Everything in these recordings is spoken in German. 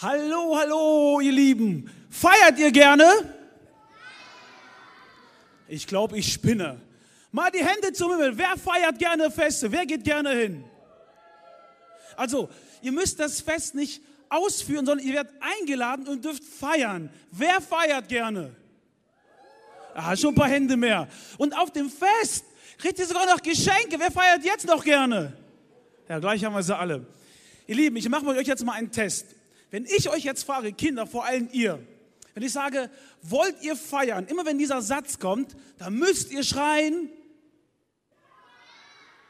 Hallo, hallo, ihr Lieben. Feiert ihr gerne? Ich glaube, ich spinne. Mal die Hände zum Himmel. Wer feiert gerne Feste? Wer geht gerne hin? Also, ihr müsst das Fest nicht ausführen, sondern ihr werdet eingeladen und dürft feiern. Wer feiert gerne? Ah, schon ein paar Hände mehr. Und auf dem Fest kriegt ihr sogar noch Geschenke. Wer feiert jetzt noch gerne? Ja, gleich haben wir sie alle. Ihr Lieben, ich mache euch jetzt mal einen Test. Wenn ich euch jetzt frage, Kinder, vor allem ihr, wenn ich sage, wollt ihr feiern, immer wenn dieser Satz kommt, dann müsst ihr schreien.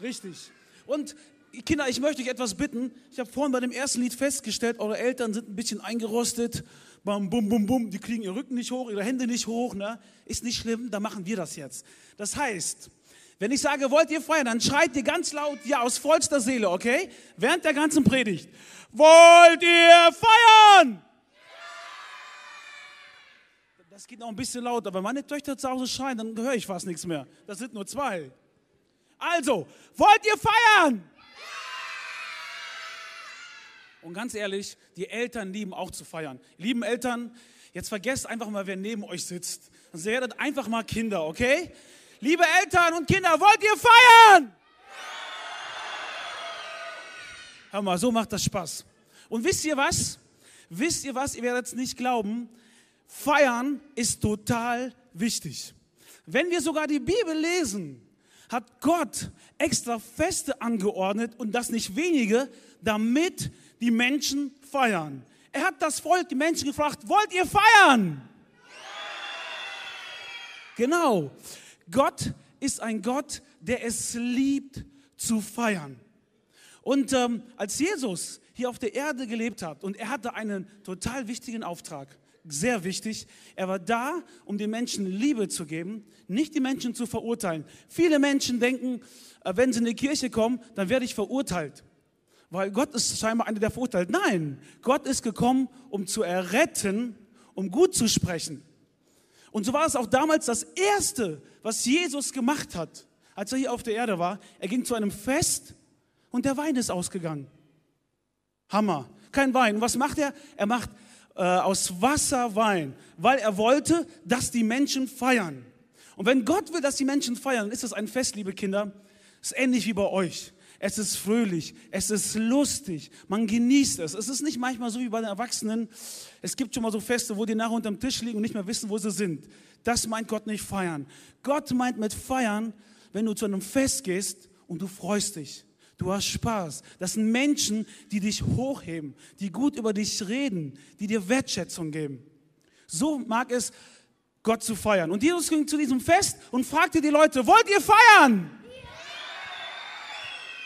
Richtig. Und Kinder, ich möchte euch etwas bitten. Ich habe vorhin bei dem ersten Lied festgestellt, eure Eltern sind ein bisschen eingerostet. Bam, bum, bum, bum. Die kriegen ihr Rücken nicht hoch, ihre Hände nicht hoch. Ne? Ist nicht schlimm, dann machen wir das jetzt. Das heißt, wenn ich sage, wollt ihr feiern, dann schreit ihr ganz laut, ja, aus vollster Seele, okay? Während der ganzen Predigt. Wollt ihr feiern? Das geht noch ein bisschen lauter. Wenn meine Töchter zu Hause schreien, dann höre ich fast nichts mehr. Das sind nur zwei. Also, wollt ihr feiern? Und ganz ehrlich, die Eltern lieben auch zu feiern. Lieben Eltern, jetzt vergesst einfach mal, wer neben euch sitzt. Und werdet einfach mal Kinder, okay? Liebe Eltern und Kinder, wollt ihr feiern? Hör mal, so macht das Spaß. Und wisst ihr was? Wisst ihr was? Ihr werdet es nicht glauben. Feiern ist total wichtig. Wenn wir sogar die Bibel lesen, hat Gott extra Feste angeordnet und das nicht wenige, damit die Menschen feiern. Er hat das Volk, die Menschen gefragt, wollt ihr feiern? Genau. Gott ist ein Gott, der es liebt zu feiern. Und ähm, als Jesus hier auf der Erde gelebt hat und er hatte einen total wichtigen Auftrag, sehr wichtig, er war da, um den Menschen Liebe zu geben, nicht die Menschen zu verurteilen. Viele Menschen denken, äh, wenn sie in die Kirche kommen, dann werde ich verurteilt. Weil Gott ist scheinbar einer, der verurteilt. Nein, Gott ist gekommen, um zu erretten, um gut zu sprechen. Und so war es auch damals das Erste, was Jesus gemacht hat, als er hier auf der Erde war. Er ging zu einem Fest und der Wein ist ausgegangen. Hammer. Kein Wein. was macht er? Er macht äh, aus Wasser Wein, weil er wollte, dass die Menschen feiern. Und wenn Gott will, dass die Menschen feiern, dann ist das ein Fest, liebe Kinder. Das ist ähnlich wie bei euch. Es ist fröhlich, es ist lustig, man genießt es. Es ist nicht manchmal so wie bei den Erwachsenen. Es gibt schon mal so Feste, wo die nachher unterm Tisch liegen und nicht mehr wissen, wo sie sind. Das meint Gott nicht feiern. Gott meint mit feiern, wenn du zu einem Fest gehst und du freust dich. Du hast Spaß. Das sind Menschen, die dich hochheben, die gut über dich reden, die dir Wertschätzung geben. So mag es Gott zu feiern. Und Jesus ging zu diesem Fest und fragte die Leute, wollt ihr feiern?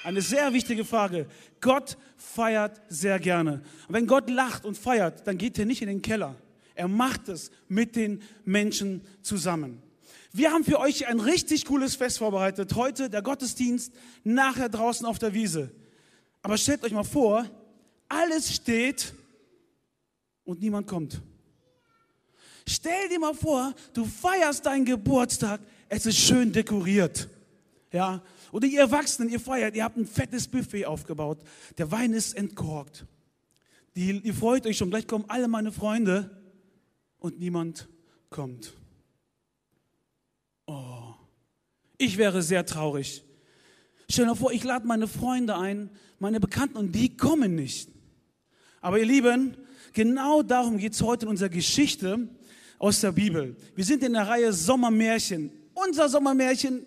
Eine sehr wichtige Frage. Gott feiert sehr gerne. Und wenn Gott lacht und feiert, dann geht er nicht in den Keller. Er macht es mit den Menschen zusammen. Wir haben für euch ein richtig cooles Fest vorbereitet. Heute der Gottesdienst, nachher draußen auf der Wiese. Aber stellt euch mal vor, alles steht und niemand kommt. Stell dir mal vor, du feierst deinen Geburtstag, es ist schön dekoriert. Ja, oder ihr Erwachsenen, ihr feiert, ihr habt ein fettes Buffet aufgebaut. Der Wein ist entkorkt. Die, ihr freut euch schon, gleich kommen alle meine Freunde und niemand kommt. Oh, ich wäre sehr traurig. Stell dir vor, ich lade meine Freunde ein, meine Bekannten und die kommen nicht. Aber ihr Lieben, genau darum geht es heute in unserer Geschichte aus der Bibel. Wir sind in der Reihe Sommermärchen. Unser Sommermärchen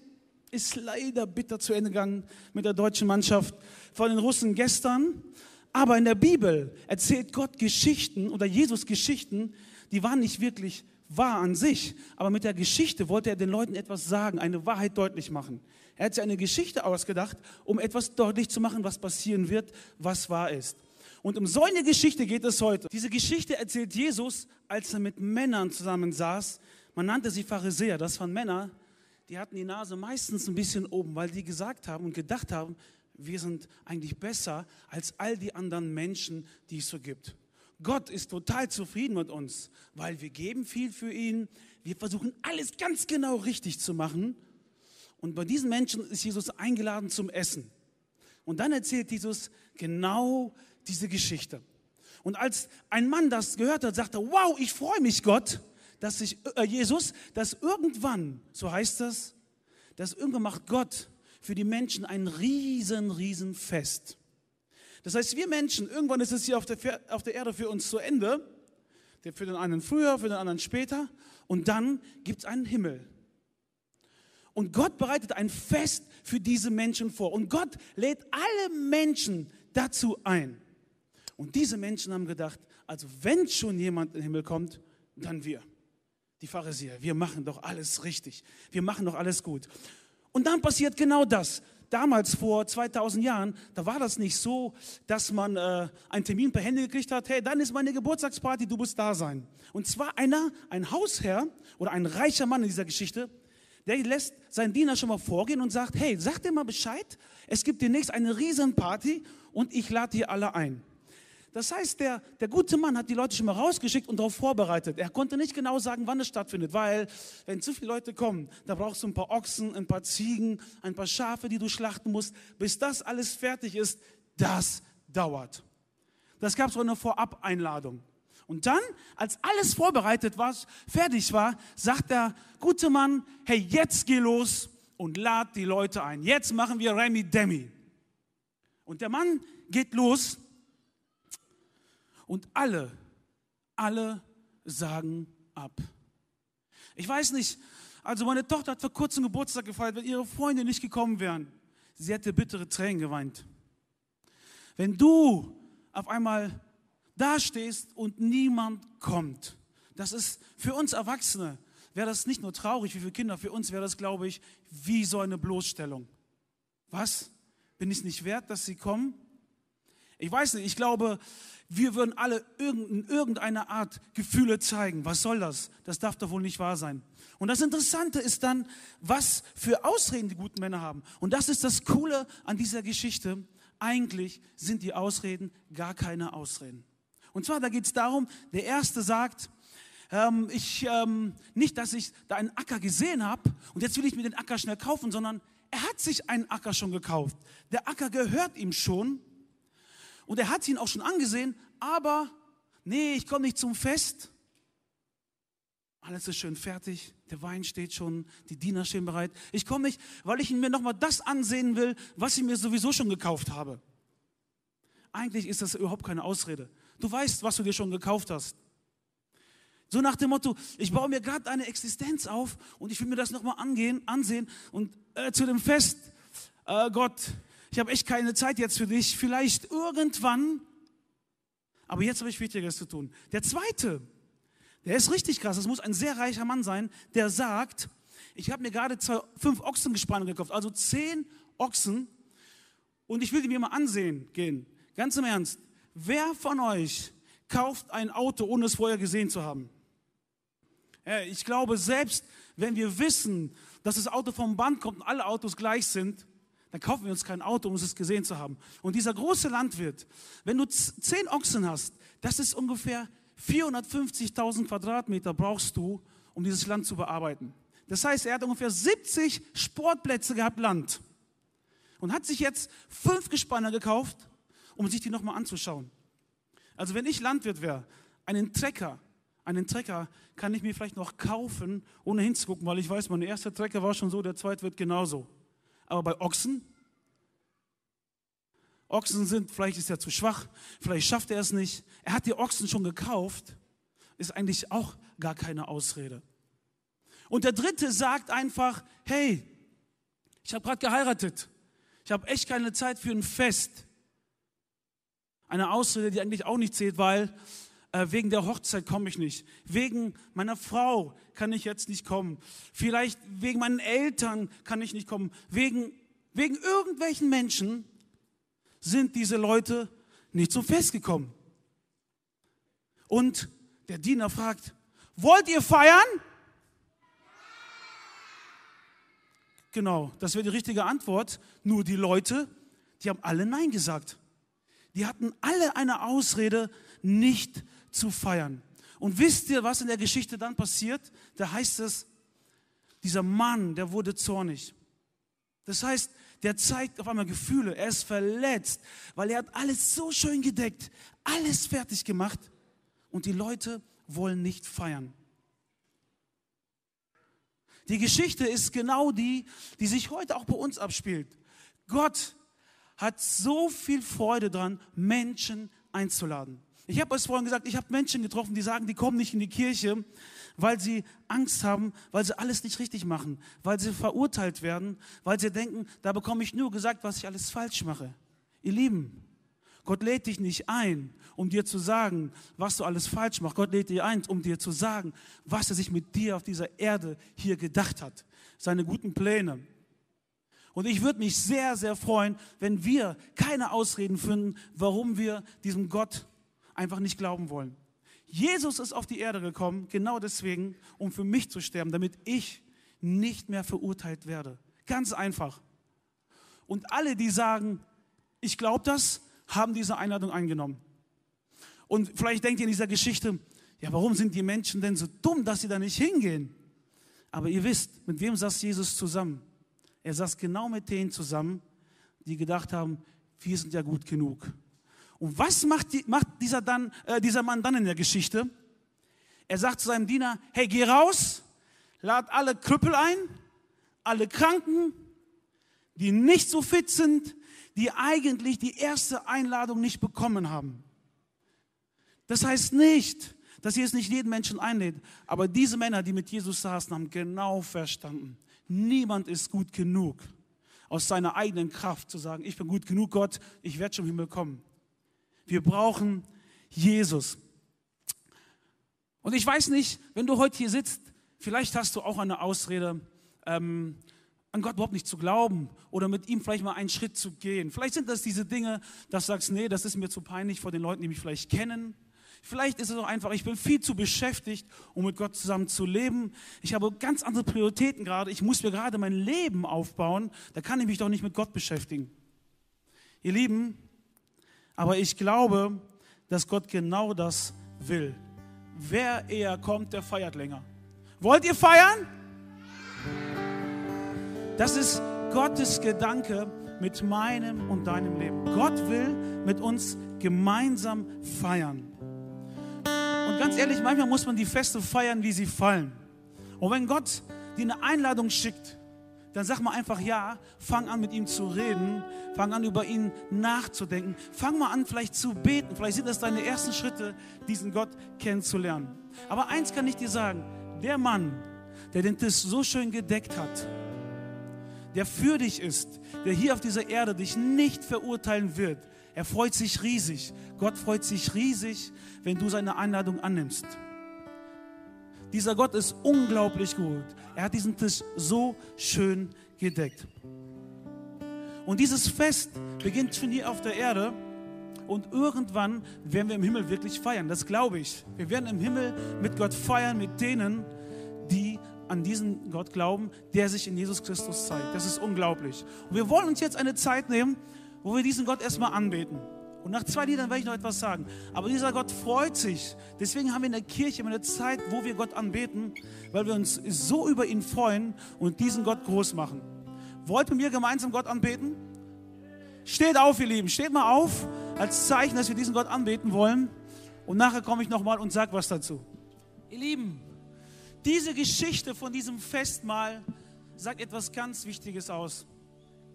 ist leider bitter zu Ende gegangen mit der deutschen Mannschaft von den Russen gestern. Aber in der Bibel erzählt Gott Geschichten oder Jesus Geschichten, die waren nicht wirklich wahr an sich. Aber mit der Geschichte wollte er den Leuten etwas sagen, eine Wahrheit deutlich machen. Er hat sich eine Geschichte ausgedacht, um etwas deutlich zu machen, was passieren wird, was wahr ist. Und um so eine Geschichte geht es heute. Diese Geschichte erzählt Jesus, als er mit Männern zusammen saß. Man nannte sie Pharisäer. Das waren Männer, die hatten die Nase meistens ein bisschen oben, weil die gesagt haben und gedacht haben, wir sind eigentlich besser als all die anderen Menschen, die es so gibt. Gott ist total zufrieden mit uns, weil wir geben viel für ihn. Wir versuchen alles ganz genau richtig zu machen. Und bei diesen Menschen ist Jesus eingeladen zum Essen. Und dann erzählt Jesus genau diese Geschichte. Und als ein Mann das gehört hat, sagte, wow, ich freue mich, Gott, dass sich äh, Jesus, dass irgendwann, so heißt das, dass irgendwann macht Gott für die Menschen ein riesen, riesen Fest. Das heißt, wir Menschen, irgendwann ist es hier auf der, auf der Erde für uns zu Ende. Für den einen früher, für den anderen später. Und dann gibt es einen Himmel. Und Gott bereitet ein Fest für diese Menschen vor. Und Gott lädt alle Menschen dazu ein. Und diese Menschen haben gedacht, also wenn schon jemand in den Himmel kommt, dann wir. Die Pharisäer, wir machen doch alles richtig. Wir machen doch alles gut. Und dann passiert genau das. Damals vor 2000 Jahren, da war das nicht so, dass man äh, einen Termin per Handy gekriegt hat, hey, dann ist meine Geburtstagsparty, du musst da sein. Und zwar einer, ein Hausherr oder ein reicher Mann in dieser Geschte, der lässt seinen Diener schon mal vorgehen und sagt, hey, sag dir mal Bescheid, es gibt demnächst eine Riesenparty und ich lade hier alle ein. Das heißt, der, der gute Mann hat die Leute schon mal rausgeschickt und darauf vorbereitet. Er konnte nicht genau sagen, wann es stattfindet, weil wenn zu viele Leute kommen, da brauchst du ein paar Ochsen, ein paar Ziegen, ein paar Schafe, die du schlachten musst. Bis das alles fertig ist, das dauert. Das gab so eine Vorab-Einladung. Und dann, als alles vorbereitet war, fertig war, sagt der gute Mann, hey, jetzt geh los und lad die Leute ein. Jetzt machen wir Remy Demi. Und der Mann geht los und alle, alle sagen ab. Ich weiß nicht, also meine Tochter hat vor kurzem Geburtstag gefeiert, wenn ihre Freunde nicht gekommen wären. Sie hätte bittere Tränen geweint. Wenn du auf einmal dastehst und niemand kommt. Das ist für uns Erwachsene, wäre das nicht nur traurig wie für Kinder, für uns wäre das, glaube ich, wie so eine Bloßstellung. Was? Bin ich nicht wert, dass sie kommen? Ich weiß nicht, ich glaube, wir würden alle in irgendeiner Art Gefühle zeigen. Was soll das? Das darf doch wohl nicht wahr sein. Und das Interessante ist dann, was für Ausreden die guten Männer haben. Und das ist das Coole an dieser Geschichte. Eigentlich sind die Ausreden gar keine Ausreden. Und zwar, da geht es darum, der Erste sagt, ähm, ich, ähm, nicht, dass ich da einen Acker gesehen habe und jetzt will ich mir den Acker schnell kaufen, sondern er hat sich einen Acker schon gekauft. Der Acker gehört ihm schon und er hat ihn auch schon angesehen, aber nee, ich komme nicht zum Fest. Alles ist schön fertig, der Wein steht schon, die Diener stehen bereit. Ich komme nicht, weil ich mir nochmal das ansehen will, was ich mir sowieso schon gekauft habe. Eigentlich ist das überhaupt keine Ausrede. Du weißt, was du dir schon gekauft hast. So nach dem Motto, ich baue mir gerade eine Existenz auf und ich will mir das nochmal ansehen und äh, zu dem Fest, äh, Gott, ich habe echt keine Zeit jetzt für dich, vielleicht irgendwann, aber jetzt habe ich Wichtigeres zu tun. Der zweite, der ist richtig krass, das muss ein sehr reicher Mann sein, der sagt, ich habe mir gerade zwei, fünf Ochsengespanne gekauft, also zehn Ochsen und ich will die mir mal ansehen gehen. Ganz im Ernst, Wer von euch kauft ein Auto, ohne es vorher gesehen zu haben? Ich glaube, selbst wenn wir wissen, dass das Auto vom Band kommt und alle Autos gleich sind, dann kaufen wir uns kein Auto, um es gesehen zu haben. Und dieser große Landwirt, wenn du zehn Ochsen hast, das ist ungefähr 450.000 Quadratmeter brauchst du, um dieses Land zu bearbeiten. Das heißt, er hat ungefähr 70 Sportplätze gehabt Land und hat sich jetzt fünf Gespanne gekauft um sich die nochmal anzuschauen. Also wenn ich Landwirt wäre, einen Trecker, einen Trecker kann ich mir vielleicht noch kaufen, ohne hinzugucken, weil ich weiß, mein erster Trecker war schon so, der zweite wird genauso. Aber bei Ochsen, Ochsen sind, vielleicht ist er zu schwach, vielleicht schafft er es nicht. Er hat die Ochsen schon gekauft, ist eigentlich auch gar keine Ausrede. Und der dritte sagt einfach, hey, ich habe gerade geheiratet. Ich habe echt keine Zeit für ein Fest. Eine Ausrede, die eigentlich auch nicht zählt, weil äh, wegen der Hochzeit komme ich nicht. Wegen meiner Frau kann ich jetzt nicht kommen. Vielleicht wegen meinen Eltern kann ich nicht kommen. Wegen, wegen irgendwelchen Menschen sind diese Leute nicht zum Fest gekommen. Und der Diener fragt, wollt ihr feiern? Genau, das wäre die richtige Antwort. Nur die Leute, die haben alle Nein gesagt. Die hatten alle eine Ausrede, nicht zu feiern. Und wisst ihr, was in der Geschichte dann passiert? Da heißt es, dieser Mann, der wurde zornig. Das heißt, der zeigt auf einmal Gefühle, er ist verletzt, weil er hat alles so schön gedeckt. alles fertig gemacht und die Leute wollen nicht feiern. Die Geschichte ist genau die, die sich heute auch bei uns abspielt. Gott hat so viel Freude dran, Menschen einzuladen. Ich habe es vorhin gesagt, ich habe Menschen getroffen, die sagen, die kommen nicht in die Kirche, weil sie Angst haben, weil sie alles nicht richtig machen, weil sie verurteilt werden, weil sie denken, da bekomme ich nur gesagt, was ich alles falsch mache. Ihr Lieben, Gott lädt dich nicht ein, um dir zu sagen, was du alles falsch machst. Gott lädt dich ein, um dir zu sagen, was er sich mit dir auf dieser Erde hier gedacht hat. Seine guten Pläne. Und ich würde mich sehr, sehr freuen, wenn wir keine Ausreden finden, warum wir diesem Gott einfach nicht glauben wollen. Jesus ist auf die Erde gekommen, genau deswegen, um für mich zu sterben, damit ich nicht mehr verurteilt werde. Ganz einfach. Und alle, die sagen, ich glaube das, haben diese Einladung eingenommen. Und vielleicht denkt ihr in dieser Geschichte, ja, warum sind die Menschen denn so dumm, dass sie da nicht hingehen? Aber ihr wisst, mit wem saß Jesus zusammen? Er saß genau mit denen zusammen, die gedacht haben, wir sind ja gut genug. Und was macht, die, macht dieser, dann, äh, dieser Mann dann in der Geschichte? Er sagt zu seinem Diener, hey, geh raus, lad alle Krüppel ein, alle Kranken, die nicht so fit sind, die eigentlich die erste Einladung nicht bekommen haben. Das heißt nicht, dass Jesus nicht jeden Menschen einlädt, aber diese Männer, die mit Jesus saßen, haben genau verstanden, niemand ist gut genug, aus seiner eigenen Kraft zu sagen, ich bin gut genug, Gott, ich werde schon im Himmel kommen. Wir brauchen Jesus. Und ich weiß nicht, wenn du heute hier sitzt, vielleicht hast du auch eine Ausrede, ähm, an Gott überhaupt nicht zu glauben oder mit ihm vielleicht mal einen Schritt zu gehen. Vielleicht sind das diese Dinge, dass du sagst, nee, das ist mir zu peinlich vor den Leuten, die mich vielleicht kennen. Vielleicht ist es auch einfach, ich bin viel zu beschäftigt, um mit Gott zusammen zu leben. Ich habe ganz andere Prioritäten gerade. Ich muss mir gerade mein Leben aufbauen. Da kann ich mich doch nicht mit Gott beschäftigen. Ihr Lieben, aber ich glaube, dass Gott genau das will. Wer eher kommt, der feiert länger. Wollt ihr feiern? Das ist Gottes Gedanke mit meinem und deinem Leben. Gott will mit uns gemeinsam feiern. Und ganz ehrlich, manchmal muss man die Feste feiern, wie sie fallen. Und wenn Gott dir eine Einladung schickt, dann sag mal einfach ja, fang an mit ihm zu reden, fang an über ihn nachzudenken, fang mal an vielleicht zu beten, vielleicht sind das deine ersten Schritte, diesen Gott kennenzulernen. Aber eins kann ich dir sagen, der Mann, der den Tisch so schön gedeckt hat, der für dich ist, der hier auf dieser Erde dich nicht verurteilen wird, er freut sich riesig. Gott freut sich riesig, wenn du seine Einladung annimmst. Dieser Gott ist unglaublich gut. Er hat diesen Tisch so schön gedeckt. Und dieses Fest beginnt schon hier auf der Erde. Und irgendwann werden wir im Himmel wirklich feiern. Das glaube ich. Wir werden im Himmel mit Gott feiern, mit denen, die an diesen Gott glauben, der sich in Jesus Christus zeigt. Das ist unglaublich. Und wir wollen uns jetzt eine Zeit nehmen, wo wir diesen Gott erstmal anbeten. Und nach zwei Liedern werde ich noch etwas sagen. Aber dieser Gott freut sich. Deswegen haben wir in der Kirche immer eine Zeit, wo wir Gott anbeten, weil wir uns so über ihn freuen und diesen Gott groß machen. Wollt ihr mir gemeinsam Gott anbeten? Steht auf, ihr Lieben. Steht mal auf als Zeichen, dass wir diesen Gott anbeten wollen. Und nachher komme ich nochmal und sage was dazu. Ihr Lieben, diese Geschichte von diesem Festmahl sagt etwas ganz Wichtiges aus.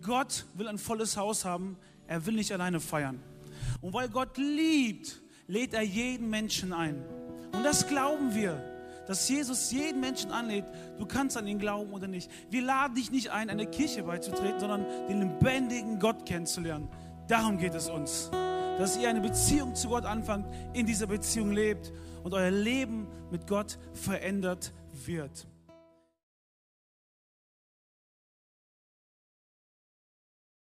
Gott will ein volles Haus haben. Er will nicht alleine feiern. Und weil Gott liebt, lädt er jeden Menschen ein. Und das glauben wir, dass Jesus jeden Menschen anlädt. Du kannst an ihn glauben oder nicht. Wir laden dich nicht ein, einer Kirche beizutreten, sondern den lebendigen Gott kennenzulernen. Darum geht es uns. Dass ihr eine Beziehung zu Gott anfangt, in dieser Beziehung lebt und euer Leben mit Gott verändert wird.